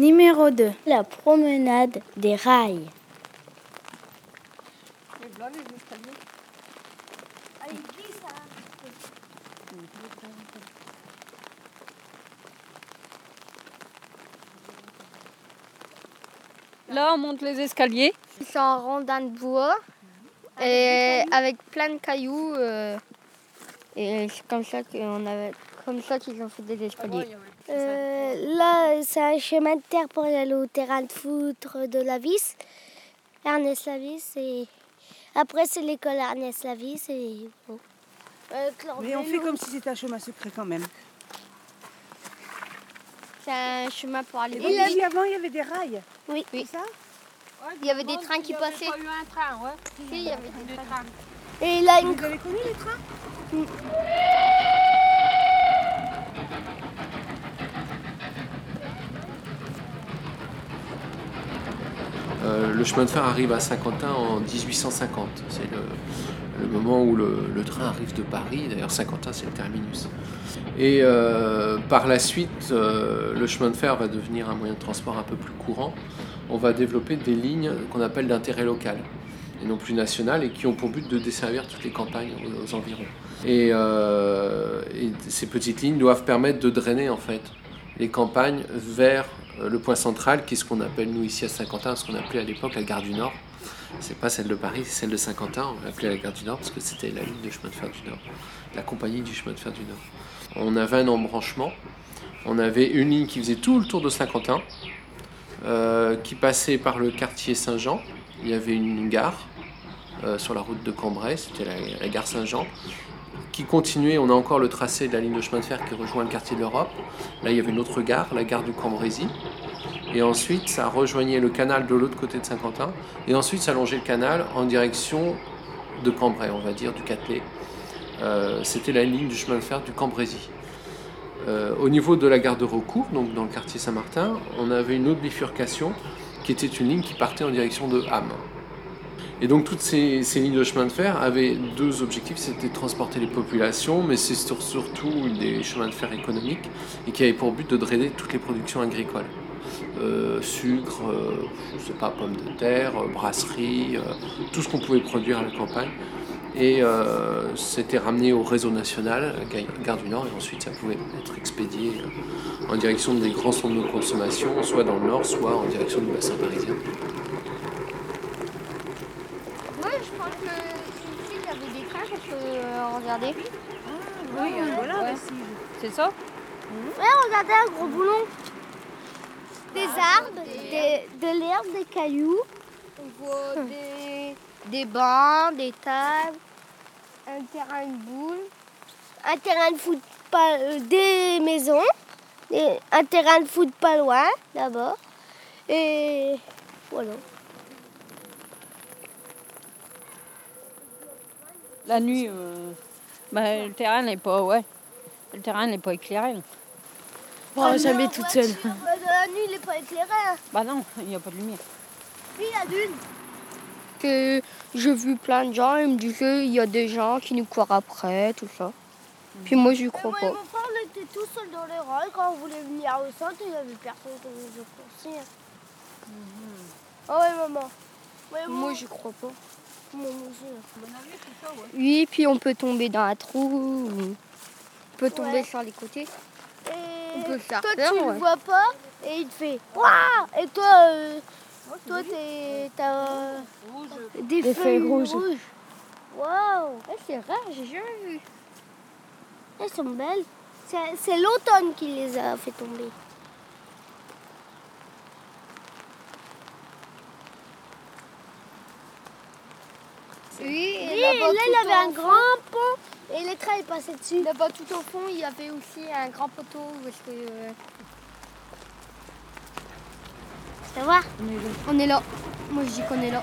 Numéro 2. La promenade des rails. Là, on monte les escaliers. C'est en rondin de bois et avec plein de cailloux. euh, et c'est comme ça qu'on avait, comme ça qu'ils ont fait des escaliers. Euh, là, c'est un chemin de terre pour aller au terrain de foot de la Vis. Ernest Lavis et après c'est l'école Ernest Lavis et bon. Euh, Mais on fait comme si c'était un chemin secret quand même. C'est un chemin pour aller. Et donc, ici, avant, il y avait des rails. Oui. Oui. C'est ça Il y avait des trains qui passaient. Il y a un train, ouais. Si, il y avait des trains. Et il a une Vous avez connu les trains Euh, le chemin de fer arrive à Saint-Quentin en 1850. C'est le, moment où le, train arrive de Paris. D'ailleurs, Saint-Quentin, c'est le terminus. Et euh, par la suite, euh, le chemin de fer va devenir un moyen de transport un peu plus courant. On va développer des lignes qu'on appelle d'intérêt local et non plus national et qui ont pour but de desservir toutes les campagnes aux, environs. Et, euh, et ces petites lignes doivent permettre de drainer en fait les campagnes vers le point central, qui est ce qu'on appelle nous ici à Saint-Quentin, ce qu'on appelait à l'époque la gare du Nord. C'est pas celle de Paris, c'est celle de Saint-Quentin. On l'appelait la gare du Nord parce que c'était la ligne de chemin de fer du Nord, la compagnie du chemin de fer du Nord. On avait un embranchement. On avait une ligne qui faisait tout le tour de Saint-Quentin, euh, qui passait par le quartier Saint-Jean. Il y avait une gare euh, sur la route de Cambrai, c'était la, la gare Saint-Jean, qui continuait. On a encore le tracé de la ligne de chemin de fer qui rejoint le quartier de l'Europe. Là, il y avait une autre gare, la gare du Cambrésis. Et ensuite, ça rejoignait le canal de l'autre côté de Saint-Quentin. Et ensuite, ça longeait le canal en direction de Cambrai, on va dire, du Catelet. Euh, C'était la ligne du chemin de fer du Cambrésis. Euh, au niveau de la gare de Recourt, donc dans le quartier Saint-Martin, on avait une autre bifurcation qui était une ligne qui partait en direction de Ham. Et donc toutes ces, ces lignes de chemin de fer avaient deux objectifs, c'était de transporter les populations, mais c'est sur- surtout des chemins de fer économiques et qui avaient pour but de drainer toutes les productions agricoles. Euh, sucre, euh, je sais pas, pommes de terre, euh, brasserie, euh, tout ce qu'on pouvait produire à la campagne. Et euh, c'était ramené au réseau national, Gare du Nord, et ensuite ça pouvait être expédié en direction des grands centres de consommation, soit dans le nord, soit en direction du bassin parisien. Ouais, je pense que ici, il y avait des trains qu'on peut regarder. Oui, voilà. ouais. aussi. C'est ça? Ouais, regardez un gros boulon. Des arbres, des- de l'herbe, des cailloux. On voit des, des bancs, des tables, un terrain de boule. un terrain de foot pas euh, des maisons, un terrain de foot pas loin d'abord. Et voilà. La nuit, euh, bah, le terrain n'est pas, ouais. Le terrain n'est pas éclairé. Oh, jamais toute seule. la nuit, il n'est pas éclairé. hein. Bah non, il n'y a pas de lumière. Puis la lune. Que j'ai vu plein de gens, ils me disaient il y a des gens qui nous courent après, tout ça. Puis moi, je crois Moi et pas. mon frère, on était tout seuls dans les rails. Quand on voulait venir au centre, il n'y avait personne qui nous coursier. Oh ouais, maman. Ouais, Moi, je crois pas. Moi. Oui, puis on peut tomber dans un trou, ou on peut tomber Ouais. sur les côtés. On peut faire toi, peur, tu ouais. le vois pas et il te fait Waouh Et toi, euh, toi, t'es- t'as euh, des, Des feuilles feuilles rouges. rouges. Waouh c'est rare, j'ai jamais vu. Elles sont belles. C'est c'est l'automne qui les a fait tomber. Oui, Et là, il avait un grand pont et les trains ils passaient dessus. Là-bas, tout au fond, il y avait aussi un grand poteau. Parce que, euh, Tu vas voir on est là. Moi, je dis qu'on est là.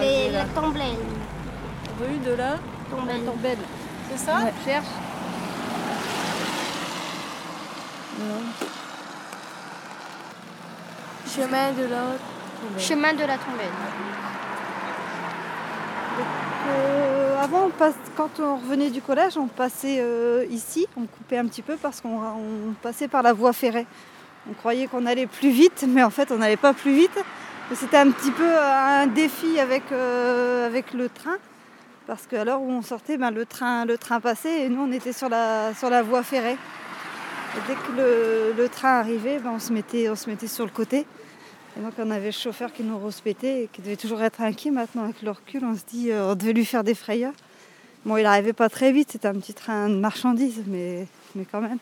Les, la tombelle. Rue de la tombelle. Tombelle. C'est ça? Ouais, cherche. Chemin de l'autre. Chemin de la tombelle. Euh, avant, on passe, quand on revenait du collège, on passait euh, ici, on coupait un petit peu parce qu'on on passait par la voie ferrée. On croyait qu'on allait plus vite, mais en fait on n'allait pas plus vite. C'était un petit peu un défi avec, euh, avec le train, parce qu'à l'heure où on sortait, ben, le, train, le train passait et nous on était sur la, sur la voie ferrée. Dès que le, train arrivait, ben, on, se mettait, sur le côté. Et donc on avait le chauffeur qui nous respectait et qui devait toujours être inquiet. Maintenant avec le recul, on se dit euh, on devait lui faire des frayeurs. Bon, il n'arrivait pas très vite, c'était un petit train de marchandises, mais, quand même.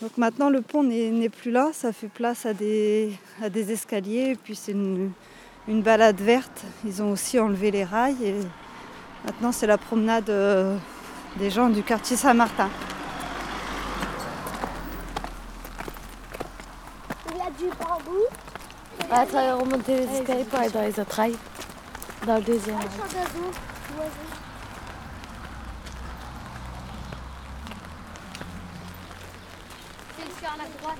Donc maintenant le pont n'est plus là, ça fait place à des, escaliers puis c'est une, une balade verte. Ils ont aussi enlevé les rails et maintenant c'est la promenade euh, des gens du quartier Saint-Martin. Il a du bambou. À travers remonter les escaliers pour aller dans les autres rails. Dans le deuxième rail. C'est sur la droite.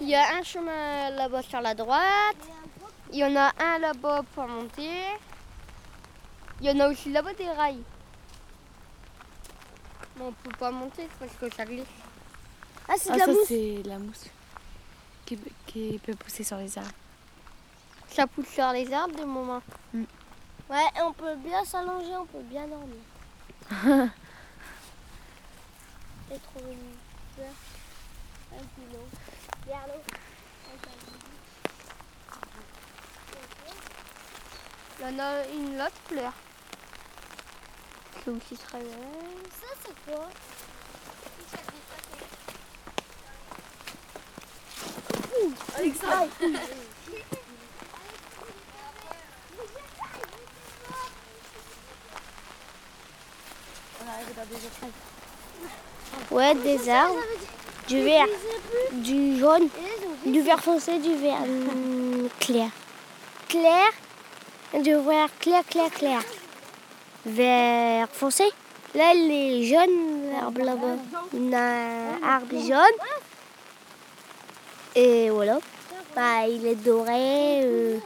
Il y a un chemin là-bas sur la droite. Il y en a un là-bas pour monter. Il y en a aussi là-bas des rails. Mais on peut pas monter parce que ça glisse. Ah, c'est Ah, de la ça, mousse. c'est la mousse qui, qui peut pousser sur les arbres. Ça pousse sur les arbres de moment. Ouais, et on peut bien s'allonger, on peut bien dormir. et trouver une fleur. Un pilon. Il y en a une autre fleur. Qui aussi se réveille. Ça, c'est quoi? Ouais, des arbres, du vert, du jaune, du vert foncé, du vert. Clair. Clair, du vert clair, clair, clair. Vert foncé. Là, les jaunes, l'arbre là-bas. On a un arbre jaune. Et voilà. Bah, il est doré. euh,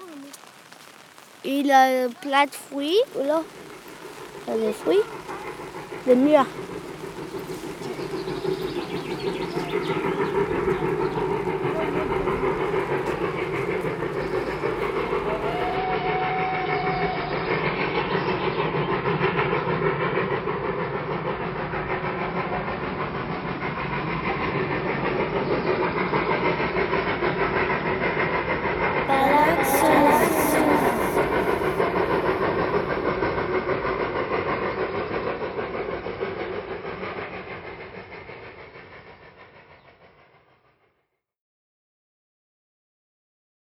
il a plein de fruits. Voilà. Il a des fruits. Des mûres.